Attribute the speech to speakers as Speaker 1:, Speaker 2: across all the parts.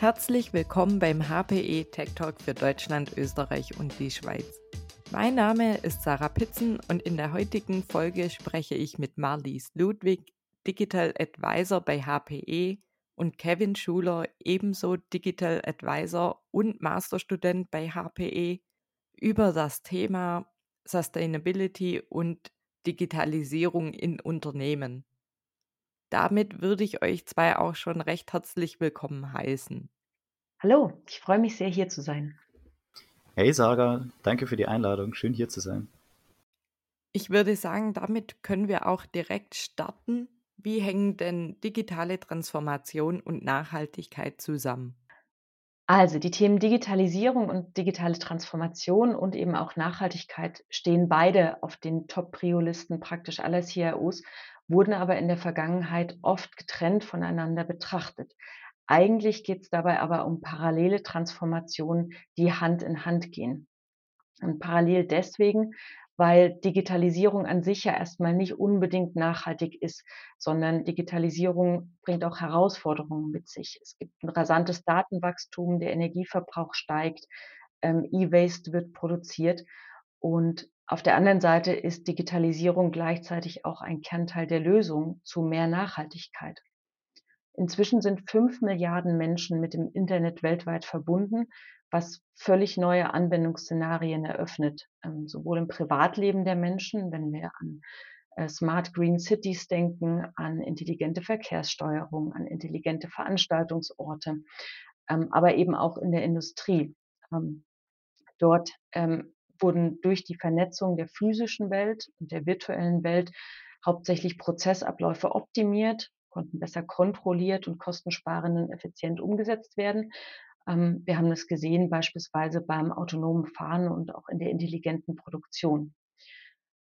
Speaker 1: Herzlich willkommen beim HPE Tech Talk für Deutschland, Österreich und die Schweiz. Mein Name ist Sarah Pitzen und in der heutigen Folge spreche ich mit Marlies Ludwig, Digital Advisor bei HPE und Kevin Schuler, ebenso Digital Advisor und Masterstudent bei HPE, über das Thema Sustainability und Digitalisierung in Unternehmen. Damit würde ich euch zwei auch schon recht herzlich willkommen heißen.
Speaker 2: Hallo, ich freue mich sehr, hier zu sein.
Speaker 3: Hey Sarah, danke für die Einladung. Schön hier zu sein.
Speaker 1: Ich würde sagen, damit können wir auch direkt starten. Wie hängen denn digitale Transformation und Nachhaltigkeit zusammen?
Speaker 2: Also die Themen Digitalisierung und digitale Transformation und eben auch Nachhaltigkeit stehen beide auf den Top-Prio-Listen praktisch aller CIOs wurden aber in der Vergangenheit oft getrennt voneinander betrachtet. Eigentlich geht es dabei aber um parallele Transformationen, die Hand in Hand gehen. Und parallel deswegen, weil Digitalisierung an sich ja erstmal nicht unbedingt nachhaltig ist, sondern Digitalisierung bringt auch Herausforderungen mit sich. Es gibt ein rasantes Datenwachstum, der Energieverbrauch steigt, ähm, E-Waste wird produziert und auf der anderen Seite ist Digitalisierung gleichzeitig auch ein Kernteil der Lösung zu mehr Nachhaltigkeit. Inzwischen sind fünf Milliarden Menschen mit dem Internet weltweit verbunden, was völlig neue Anwendungsszenarien eröffnet, ähm, sowohl im Privatleben der Menschen, wenn wir an äh, Smart Green Cities denken, an intelligente Verkehrssteuerung, an intelligente Veranstaltungsorte, ähm, aber eben auch in der Industrie. Ähm, dort wurden durch die Vernetzung der physischen Welt und der virtuellen Welt hauptsächlich Prozessabläufe optimiert, konnten besser kontrolliert und kostensparend und effizient umgesetzt werden. Ähm, wir haben das gesehen beispielsweise beim autonomen Fahren und auch in der intelligenten Produktion.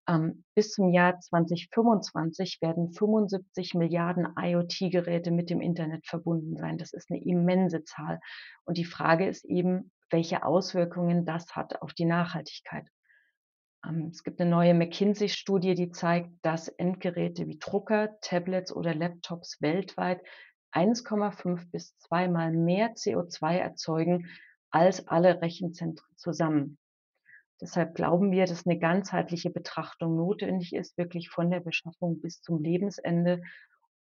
Speaker 2: Ähm, bis zum Jahr 2025 werden 75 Milliarden IoT-Geräte mit dem Internet verbunden sein. Das ist eine immense Zahl. Und die Frage ist eben, welche Auswirkungen das hat auf die Nachhaltigkeit. Ähm, es gibt eine neue McKinsey-Studie, die zeigt, dass Endgeräte wie Drucker, Tablets oder Laptops weltweit 1,5 bis zweimal mehr CO2 erzeugen als alle Rechenzentren zusammen. Deshalb glauben wir, dass eine ganzheitliche Betrachtung notwendig ist, wirklich von der Beschaffung bis zum Lebensende,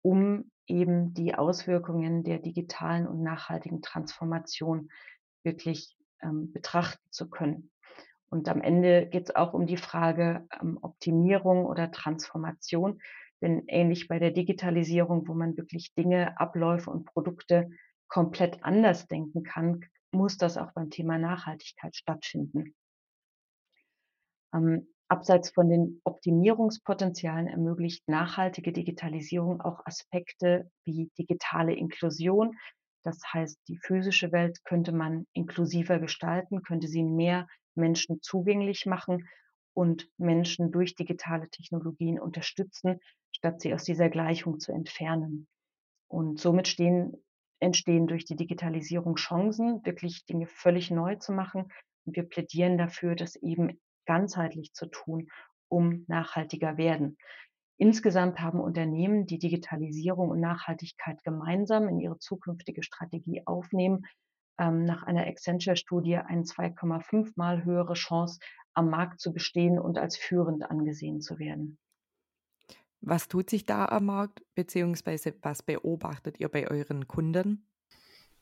Speaker 2: um eben die Auswirkungen der digitalen und nachhaltigen Transformation wirklich ähm, betrachten zu können. Und am Ende geht es auch um die Frage ähm, Optimierung oder Transformation. Denn ähnlich bei der Digitalisierung, wo man wirklich Dinge, Abläufe und Produkte komplett anders denken kann, muss das auch beim Thema Nachhaltigkeit stattfinden. Ähm, abseits von den Optimierungspotenzialen ermöglicht nachhaltige Digitalisierung auch Aspekte wie digitale Inklusion, das heißt, die physische Welt könnte man inklusiver gestalten, könnte sie mehr Menschen zugänglich machen und Menschen durch digitale Technologien unterstützen, statt sie aus dieser Gleichung zu entfernen. Und somit stehen, entstehen durch die Digitalisierung Chancen, wirklich Dinge völlig neu zu machen. Und wir plädieren dafür, das eben ganzheitlich zu tun, um nachhaltiger werden. Insgesamt haben Unternehmen, die Digitalisierung und Nachhaltigkeit gemeinsam in ihre zukünftige Strategie aufnehmen, ähm, nach einer Accenture-Studie eine 2,5 mal höhere Chance, am Markt zu bestehen und als führend angesehen zu werden.
Speaker 1: Was tut sich da am Markt, beziehungsweise was beobachtet ihr bei euren Kunden?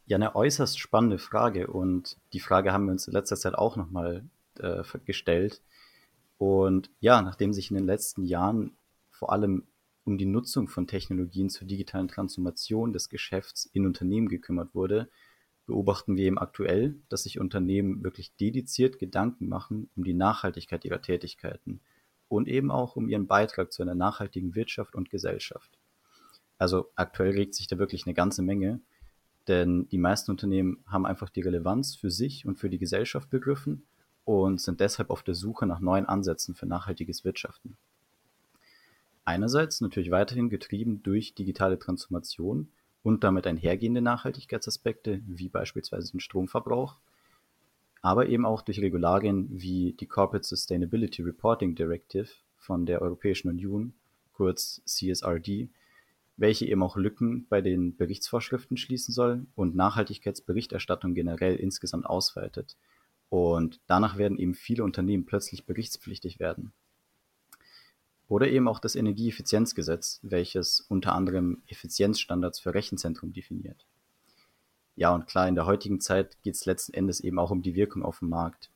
Speaker 3: Ja, eine äußerst spannende Frage und die Frage haben wir uns in letzter Zeit auch nochmal äh, gestellt. Und ja, nachdem sich in den letzten Jahren vor allem um die Nutzung von Technologien zur digitalen Transformation des Geschäfts in Unternehmen gekümmert wurde, beobachten wir eben aktuell, dass sich Unternehmen wirklich dediziert Gedanken machen um die Nachhaltigkeit ihrer Tätigkeiten und eben auch um ihren Beitrag zu einer nachhaltigen Wirtschaft und Gesellschaft. Also aktuell regt sich da wirklich eine ganze Menge, denn die meisten Unternehmen haben einfach die Relevanz für sich und für die Gesellschaft begriffen und sind deshalb auf der Suche nach neuen Ansätzen für nachhaltiges Wirtschaften. Einerseits natürlich weiterhin getrieben durch digitale Transformation und damit einhergehende Nachhaltigkeitsaspekte, wie beispielsweise den Stromverbrauch, aber eben auch durch Regularien wie die Corporate Sustainability Reporting Directive von der Europäischen Union, kurz CSRD, welche eben auch Lücken bei den Berichtsvorschriften schließen soll und Nachhaltigkeitsberichterstattung generell insgesamt ausweitet. Und danach werden eben viele Unternehmen plötzlich berichtspflichtig werden. Oder eben auch das Energieeffizienzgesetz, welches unter anderem Effizienzstandards für Rechenzentren definiert. Ja, und klar, in der heutigen Zeit geht es letzten Endes eben auch um die Wirkung auf dem Markt.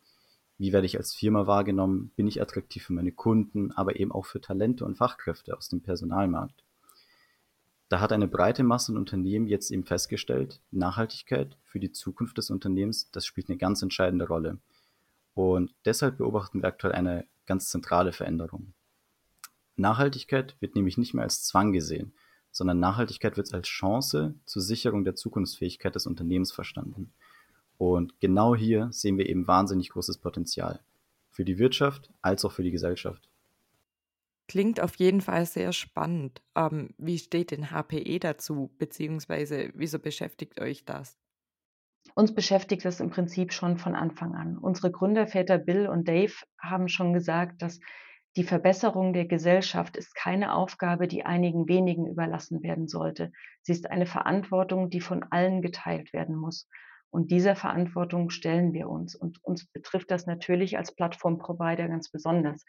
Speaker 3: Wie werde ich als Firma wahrgenommen? Bin ich attraktiv für meine Kunden, aber eben auch für Talente und Fachkräfte aus dem Personalmarkt? Da hat eine breite Masse an Unternehmen jetzt eben festgestellt, Nachhaltigkeit für die Zukunft des Unternehmens, das spielt eine ganz entscheidende Rolle. Und deshalb beobachten wir aktuell eine ganz zentrale Veränderung. Nachhaltigkeit wird nämlich nicht mehr als Zwang gesehen, sondern Nachhaltigkeit wird als Chance zur Sicherung der Zukunftsfähigkeit des Unternehmens verstanden. Und genau hier sehen wir eben wahnsinnig großes Potenzial. Für die Wirtschaft als auch für die Gesellschaft.
Speaker 1: Klingt auf jeden Fall sehr spannend. Ähm, wie steht denn HPE dazu, beziehungsweise wieso beschäftigt euch das?
Speaker 2: Uns beschäftigt es im Prinzip schon von Anfang an. Unsere Gründerväter Bill und Dave haben schon gesagt, dass die Verbesserung der Gesellschaft ist keine Aufgabe, die einigen wenigen überlassen werden sollte. Sie ist eine Verantwortung, die von allen geteilt werden muss. Und dieser Verantwortung stellen wir uns. Und uns betrifft das natürlich als Plattformprovider ganz besonders,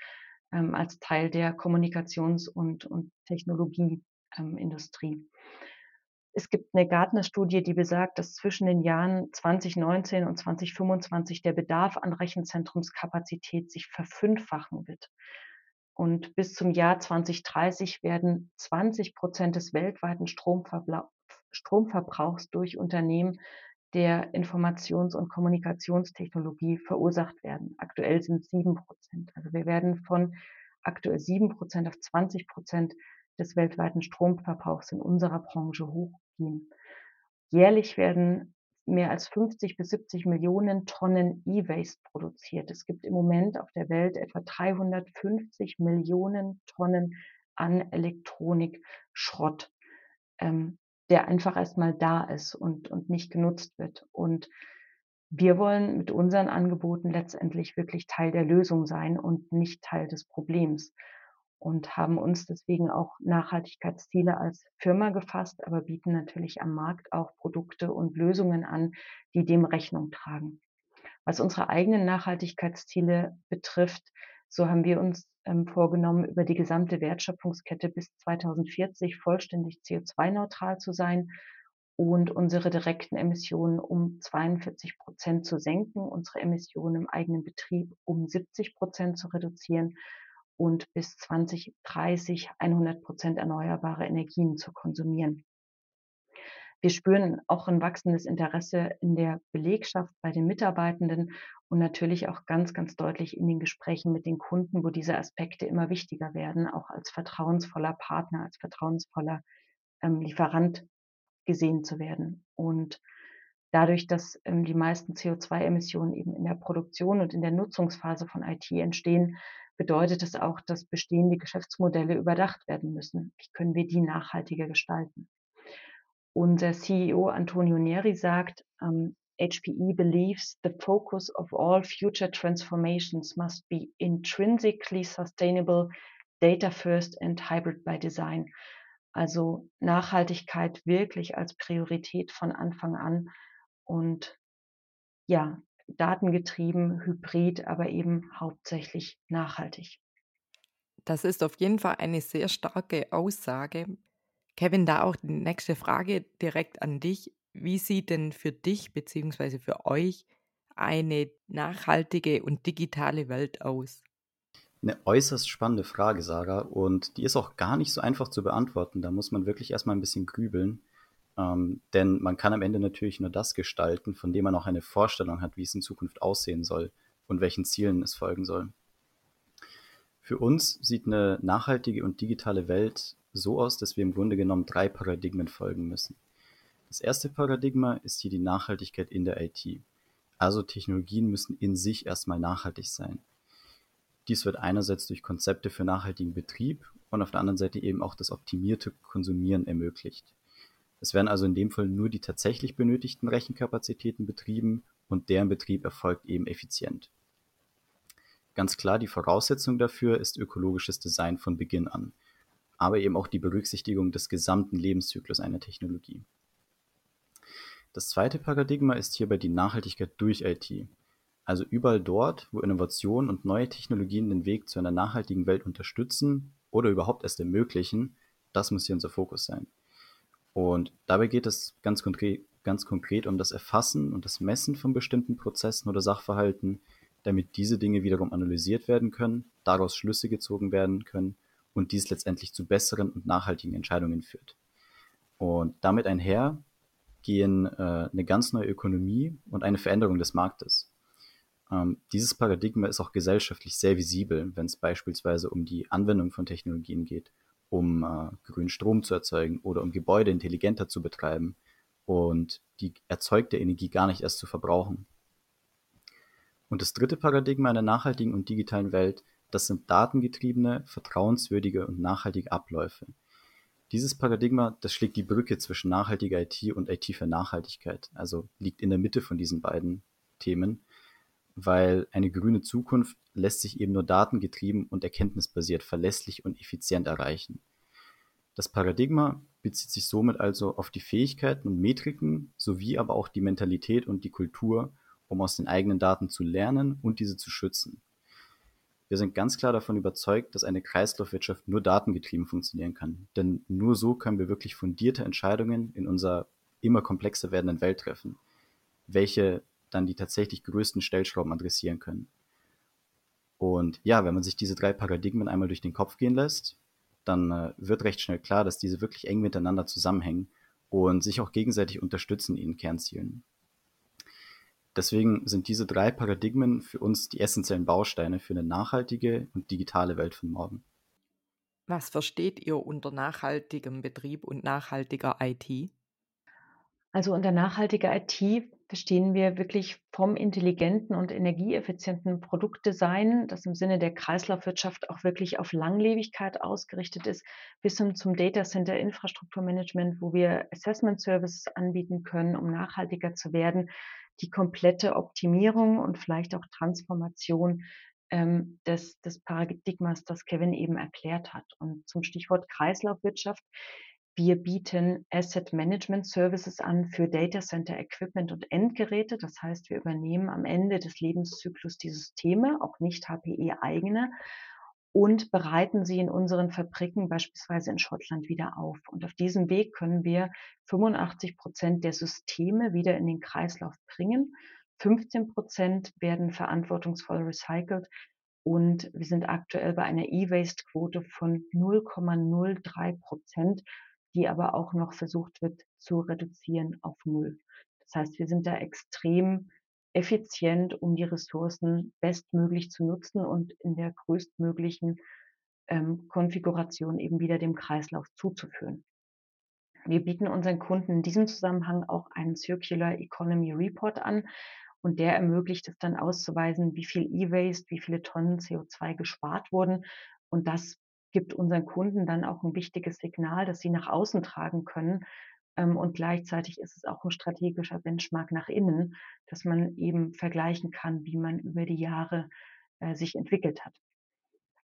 Speaker 2: ähm, als Teil der Kommunikations- und, und Technologieindustrie. Ähm, es gibt eine Gartner-Studie, die besagt, dass zwischen den Jahren 2019 und 2025 der Bedarf an Rechenzentrumskapazität sich verfünffachen wird. Und bis zum Jahr 2030 werden 20 Prozent des weltweiten Stromverbrauchs durch Unternehmen der Informations- und Kommunikationstechnologie verursacht werden. Aktuell sind es sieben Prozent. Also wir werden von aktuell sieben Prozent auf 20 Prozent des weltweiten Stromverbrauchs in unserer Branche hochgehen. Jährlich werden mehr als 50 bis 70 Millionen Tonnen E-Waste produziert. Es gibt im Moment auf der Welt etwa 350 Millionen Tonnen an Elektronikschrott, ähm, der einfach erstmal da ist und, und nicht genutzt wird. Und wir wollen mit unseren Angeboten letztendlich wirklich Teil der Lösung sein und nicht Teil des Problems und haben uns deswegen auch Nachhaltigkeitsziele als Firma gefasst, aber bieten natürlich am Markt auch Produkte und Lösungen an, die dem Rechnung tragen. Was unsere eigenen Nachhaltigkeitsziele betrifft, so haben wir uns ähm, vorgenommen, über die gesamte Wertschöpfungskette bis 2040 vollständig CO2-neutral zu sein und unsere direkten Emissionen um 42 Prozent zu senken, unsere Emissionen im eigenen Betrieb um 70 Prozent zu reduzieren und bis 2030 100 Prozent erneuerbare Energien zu konsumieren. Wir spüren auch ein wachsendes Interesse in der Belegschaft bei den Mitarbeitenden und natürlich auch ganz, ganz deutlich in den Gesprächen mit den Kunden, wo diese Aspekte immer wichtiger werden, auch als vertrauensvoller Partner, als vertrauensvoller ähm, Lieferant gesehen zu werden. Und dadurch, dass ähm, die meisten CO2-Emissionen eben in der Produktion und in der Nutzungsphase von IT entstehen, bedeutet es auch, dass bestehende Geschäftsmodelle überdacht werden müssen. Wie können wir die nachhaltiger gestalten? Unser CEO Antonio Neri sagt, um, HPE believes the focus of all future transformations must be intrinsically sustainable, data first and hybrid by design. Also Nachhaltigkeit wirklich als Priorität von Anfang an und ja, datengetrieben, hybrid, aber eben hauptsächlich nachhaltig.
Speaker 1: Das ist auf jeden Fall eine sehr starke Aussage. Kevin, da auch die nächste Frage direkt an dich. Wie sieht denn für dich bzw. für euch eine nachhaltige und digitale Welt aus?
Speaker 3: Eine äußerst spannende Frage, Sarah, und die ist auch gar nicht so einfach zu beantworten. Da muss man wirklich erstmal ein bisschen grübeln. Ähm, denn man kann am Ende natürlich nur das gestalten, von dem man auch eine Vorstellung hat, wie es in Zukunft aussehen soll und welchen Zielen es folgen soll. Für uns sieht eine nachhaltige und digitale Welt so aus, dass wir im Grunde genommen drei Paradigmen folgen müssen. Das erste Paradigma ist hier die Nachhaltigkeit in der IT. Also Technologien müssen in sich erstmal nachhaltig sein. Dies wird einerseits durch Konzepte für nachhaltigen Betrieb und auf der anderen Seite eben auch das optimierte Konsumieren ermöglicht. Es werden also in dem Fall nur die tatsächlich benötigten Rechenkapazitäten betrieben und deren Betrieb erfolgt eben effizient. Ganz klar, die Voraussetzung dafür ist ökologisches Design von Beginn an. aber eben auch die Berücksichtigung des gesamten Lebenszyklus einer Technologie. Das zweite Paradigma ist hierbei die Nachhaltigkeit durch IT. Also überall dort, wo Innovation und neue Technologien den Weg zu einer nachhaltigen Welt unterstützen oder überhaupt erst ermöglichen, das muss hier unser Fokus sein. Und dabei geht es ganz konkret, ganz konkret um das Erfassen und das Messen von bestimmten Prozessen oder Sachverhalten, damit diese Dinge wiederum analysiert werden können, daraus Schlüsse gezogen werden können und dies letztendlich zu besseren und nachhaltigen Entscheidungen führt. Und damit einher gehen äh, eine ganz neue Ökonomie und eine Veränderung des Marktes. Ähm, dieses Paradigma ist auch gesellschaftlich sehr visibel, wenn es beispielsweise um die Anwendung von Technologien geht, um äh, grünen Strom zu erzeugen oder um Gebäude intelligenter zu betreiben und die erzeugte Energie gar nicht erst zu verbrauchen. Und das dritte Paradigma einer nachhaltigen und digitalen Welt, das sind datengetriebene, vertrauenswürdige und nachhaltige Abläufe. Dieses Paradigma, das schlägt die Brücke zwischen nachhaltiger IT und IT für Nachhaltigkeit, also liegt in der Mitte von diesen beiden Themen, weil eine grüne Zukunft lässt sich eben nur datengetrieben und erkenntnisbasiert verlässlich und effizient erreichen. Das Paradigma bezieht sich somit also auf die Fähigkeiten und Metriken sowie aber auch die Mentalität und die Kultur, um aus den eigenen Daten zu lernen und diese zu schützen. Wir sind ganz klar davon überzeugt, dass eine Kreislaufwirtschaft nur datengetrieben funktionieren kann. Denn nur so können wir wirklich fundierte Entscheidungen in unserer immer komplexer werdenden Welt treffen, welche dann die tatsächlich größten Stellschrauben adressieren können. Und ja, wenn man sich diese drei Paradigmen einmal durch den Kopf gehen lässt, dann äh, wird recht schnell klar, dass diese wirklich eng miteinander zusammenhängen und sich auch gegenseitig unterstützen in Kernzielen. Deswegen sind diese drei Paradigmen für uns die essentiellen Bausteine für eine nachhaltige und digitale Welt von morgen.
Speaker 1: Was versteht ihr unter nachhaltigem Betrieb und nachhaltiger IT?
Speaker 2: Also unter nachhaltiger IT verstehen wir wirklich vom intelligenten und energieeffizienten Produktdesign, das im Sinne der Kreislaufwirtschaft auch wirklich auf Langlebigkeit ausgerichtet ist, bis hin zum Data Center Infrastrukturmanagement, wo wir Assessment Services anbieten können, um nachhaltiger zu werden, die komplette Optimierung und vielleicht auch Transformation ähm, des, des Paradigmas, das Kevin eben erklärt hat. Und zum Stichwort Kreislaufwirtschaft. Wir bieten Asset Management Services an für Data Center Equipment und Endgeräte. Das heißt, wir übernehmen am Ende des Lebenszyklus die Systeme, auch nicht HPE eigene, und bereiten sie in unseren Fabriken beispielsweise in Schottland wieder auf. Und auf diesem Weg können wir 85 Prozent der Systeme wieder in den Kreislauf bringen. 15 Prozent werden verantwortungsvoll recycelt und wir sind aktuell bei einer E-Waste-Quote von 0,03 Prozent, die aber auch noch versucht wird zu reduzieren auf Null. Das heißt, wir sind da extrem effizient, um die Ressourcen bestmöglich zu nutzen und in der größtmöglichen ähm, Konfiguration eben wieder dem Kreislauf zuzuführen. Wir bieten unseren Kunden in diesem Zusammenhang auch einen Circular Economy Report an und der ermöglicht es dann auszuweisen, wie viel E-Waste, wie viele Tonnen CO2 gespart wurden und das gibt unseren Kunden dann auch ein wichtiges Signal, das sie nach außen tragen können, ähm, und gleichzeitig ist es auch ein strategischer Benchmark nach innen, dass man eben vergleichen kann, wie man über die Jahre äh, sich entwickelt hat.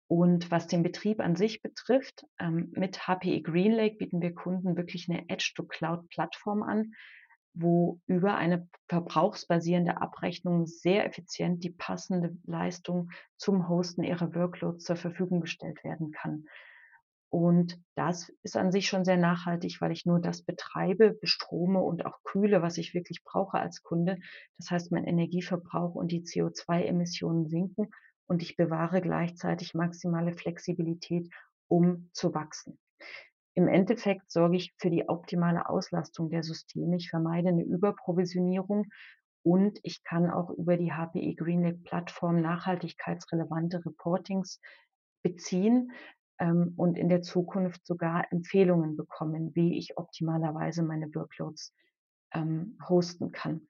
Speaker 2: Und was den Betrieb an sich betrifft, ähm, mit HPE GreenLake bieten wir Kunden wirklich eine Edge-to-Cloud-Plattform an, wo über eine verbrauchsbasierende Abrechnung sehr effizient die passende Leistung zum Hosten ihrer Workloads zur Verfügung gestellt werden kann. Und das ist an sich schon sehr nachhaltig, weil ich nur das betreibe, bestrome und auch kühle, was ich wirklich brauche als Kunde. Das heißt, mein Energieverbrauch und die CO2-Emissionen sinken und ich bewahre gleichzeitig maximale Flexibilität, um zu wachsen. Im Endeffekt sorge ich für die optimale Auslastung der Systeme. Ich vermeide eine Überprovisionierung und ich kann auch über die HPE GreenLake Plattform nachhaltigkeitsrelevante Reportings beziehen, ähm, und in der Zukunft sogar Empfehlungen bekommen, wie ich optimalerweise meine Workloads ähm, hosten kann.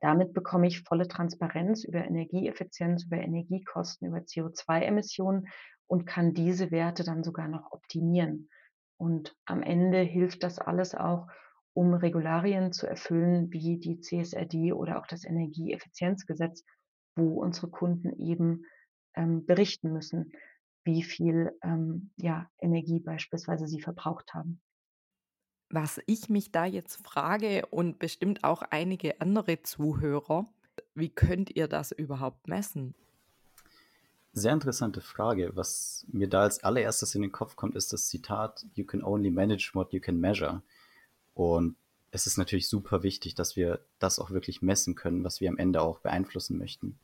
Speaker 2: Damit bekomme ich volle Transparenz über Energieeffizienz, über Energiekosten, über CO2-Emissionen und kann diese Werte dann sogar noch optimieren. Und am Ende hilft das alles auch, um Regularien zu erfüllen, wie die CSRD oder auch das Energieeffizienzgesetz, wo unsere Kunden eben ähm, berichten müssen wie viel ähm, ja, Energie beispielsweise sie verbraucht haben.
Speaker 1: Was ich mich da jetzt frage und bestimmt auch einige andere Zuhörer, wie könnt ihr das überhaupt messen?
Speaker 3: Sehr interessante Frage. Was mir da als allererstes in den Kopf kommt, ist das Zitat, You can only manage what you can measure. Und es ist natürlich super wichtig, dass wir das auch wirklich messen können, was wir am Ende auch beeinflussen möchten.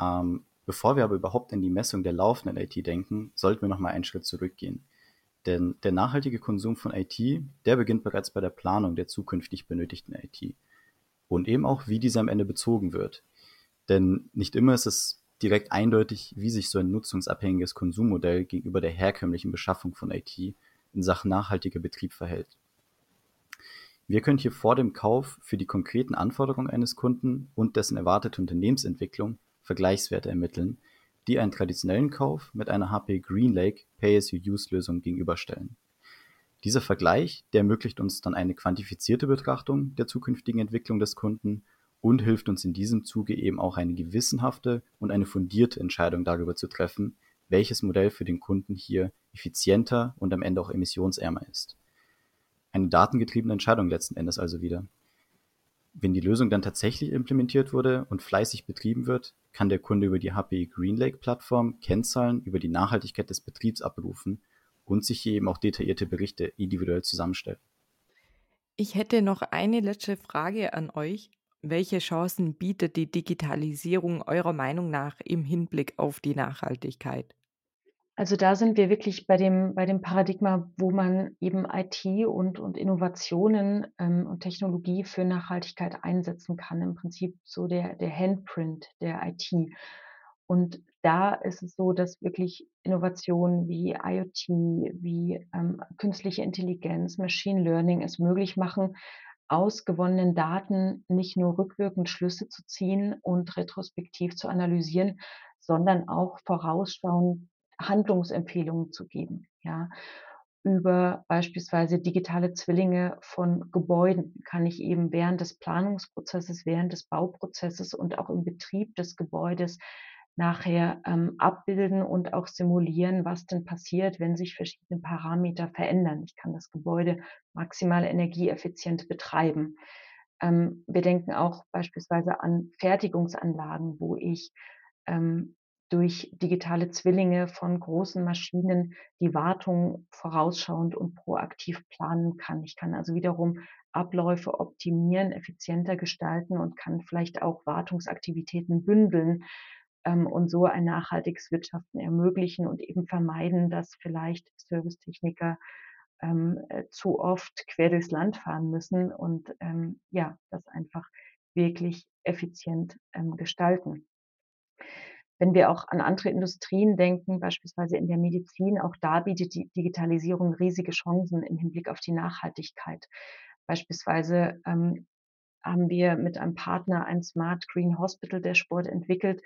Speaker 3: Ähm, bevor wir aber überhaupt in die Messung der laufenden IT denken, sollten wir nochmal einen Schritt zurückgehen. Denn der nachhaltige Konsum von IT, der beginnt bereits bei der Planung der zukünftig benötigten IT. Und eben auch, wie diese am Ende bezogen wird. Denn nicht immer ist es direkt eindeutig, wie sich so ein nutzungsabhängiges Konsummodell gegenüber der herkömmlichen Beschaffung von IT in Sachen nachhaltiger Betrieb verhält. Wir können hier vor dem Kauf für die konkreten Anforderungen eines Kunden und dessen erwartete Unternehmensentwicklung Vergleichswerte ermitteln, die einen traditionellen Kauf mit einer HP GreenLake Pay-as-you-Use-Lösung gegenüberstellen. Dieser Vergleich, der ermöglicht uns dann eine quantifizierte Betrachtung der zukünftigen Entwicklung des Kunden und hilft uns in diesem Zuge eben auch eine gewissenhafte und eine fundierte Entscheidung darüber zu treffen, welches Modell für den Kunden hier effizienter und am Ende auch emissionsärmer ist. Eine datengetriebene Entscheidung letzten Endes also wieder. Wenn die Lösung dann tatsächlich implementiert wurde und fleißig betrieben wird, kann der Kunde über die HPE GreenLake-Plattform Kennzahlen über die Nachhaltigkeit des Betriebs abrufen und sich hier eben auch detaillierte Berichte individuell zusammenstellen.
Speaker 1: Ich hätte noch eine letzte Frage an euch. Welche Chancen bietet die Digitalisierung eurer Meinung nach im Hinblick auf die Nachhaltigkeit?
Speaker 2: Also da sind wir wirklich bei dem, bei dem Paradigma, wo man eben IT und, und Innovationen ähm, und Technologie für Nachhaltigkeit einsetzen kann. Im Prinzip so der, der Handprint der IT. Und da ist es so, dass wirklich Innovationen wie IoT, wie ähm, künstliche Intelligenz, Machine Learning es möglich machen, aus gewonnenen Daten nicht nur rückwirkend Schlüsse zu ziehen und retrospektiv zu analysieren, sondern auch vorausschauend Handlungsempfehlungen zu geben, ja. Über beispielsweise digitale Zwillinge von Gebäuden kann ich eben während des Planungsprozesses, während des Bauprozesses und auch im Betrieb des Gebäudes nachher ähm, abbilden und auch simulieren, was denn passiert, wenn sich verschiedene Parameter verändern. Ich kann das Gebäude maximal energieeffizient betreiben. Ähm, wir denken auch beispielsweise an Fertigungsanlagen, wo ich ähm, durch digitale Zwillinge von großen Maschinen die Wartung vorausschauend und proaktiv planen kann. Ich kann also wiederum Abläufe optimieren, effizienter gestalten und kann vielleicht auch Wartungsaktivitäten bündeln ähm, und so ein nachhaltiges Wirtschaften ermöglichen und eben vermeiden, dass vielleicht Servicetechniker ähm, äh, zu oft quer durchs Land fahren müssen und ähm, ja, das einfach wirklich effizient ähm, gestalten. Wenn wir auch an andere Industrien denken, beispielsweise in der Medizin, auch da bietet die Digitalisierung riesige Chancen im Hinblick auf die Nachhaltigkeit. Beispielsweise ähm, haben wir mit einem Partner ein Smart Green Hospital Dashboard entwickelt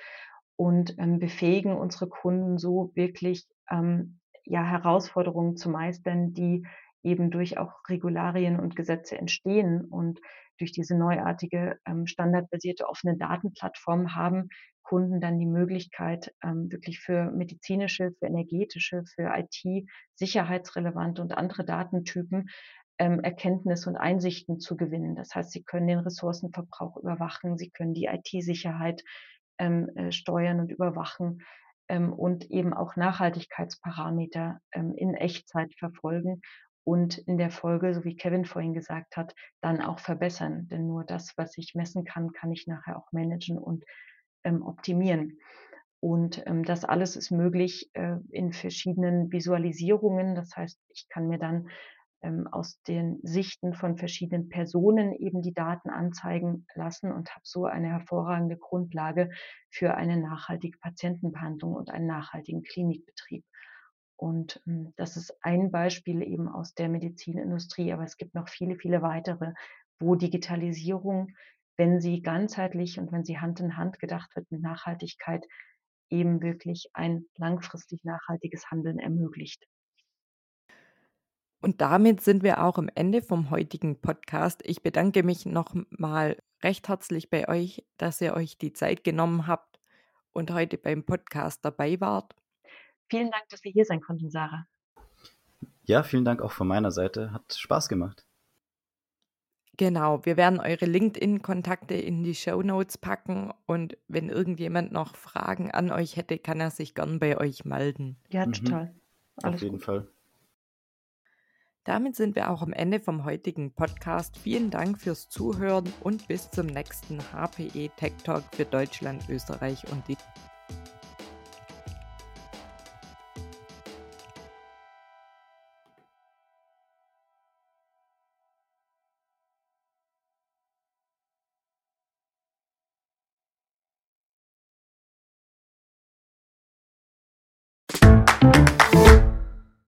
Speaker 2: und ähm, befähigen unsere Kunden so wirklich ähm, ja, Herausforderungen zu meistern, die eben durch auch Regularien und Gesetze entstehen und durch diese neuartige ähm, standardbasierte offene Datenplattform haben Kunden dann die Möglichkeit, ähm, wirklich für medizinische, für energetische, für IT, sicherheitsrelevante und andere Datentypen ähm, Erkenntnisse und Einsichten zu gewinnen. Das heißt, sie können den Ressourcenverbrauch überwachen, sie können die IT-Sicherheit ähm, äh, steuern und überwachen ähm, und eben auch Nachhaltigkeitsparameter ähm, in Echtzeit verfolgen und in der Folge, so wie Kevin vorhin gesagt hat, dann auch verbessern. Denn nur das, was ich messen kann, kann ich nachher auch managen und ähm, optimieren. Und ähm, das alles ist möglich äh, in verschiedenen Visualisierungen. Das heißt, ich kann mir dann ähm, aus den Sichten von verschiedenen Personen eben die Daten anzeigen lassen und habe so eine hervorragende Grundlage für eine nachhaltige Patientenbehandlung und einen nachhaltigen Klinikbetrieb. Und ähm, das ist ein Beispiel eben aus der Medizinindustrie, aber es gibt noch viele, viele weitere, wo Digitalisierung wenn sie ganzheitlich und wenn sie Hand in Hand gedacht wird mit Nachhaltigkeit, eben wirklich ein langfristig nachhaltiges Handeln ermöglicht.
Speaker 1: Und damit sind wir auch am Ende vom heutigen Podcast. Ich bedanke mich nochmal recht herzlich bei euch, dass ihr euch die Zeit genommen habt und heute beim Podcast dabei wart.
Speaker 2: Vielen Dank, dass wir hier sein konnten, Sarah.
Speaker 3: Ja, vielen Dank auch von meiner Seite. Hat Spaß gemacht.
Speaker 1: Genau, wir werden eure LinkedIn-Kontakte in die Show Notes packen und wenn irgendjemand noch Fragen an euch hätte, kann er sich gern bei euch melden.
Speaker 2: Ja, mhm. total.
Speaker 3: Alles Auf jeden gut. Fall.
Speaker 1: Damit sind wir auch am Ende vom heutigen Podcast. Vielen Dank fürs Zuhören und bis zum nächsten HPE Tech Talk für Deutschland, Österreich und die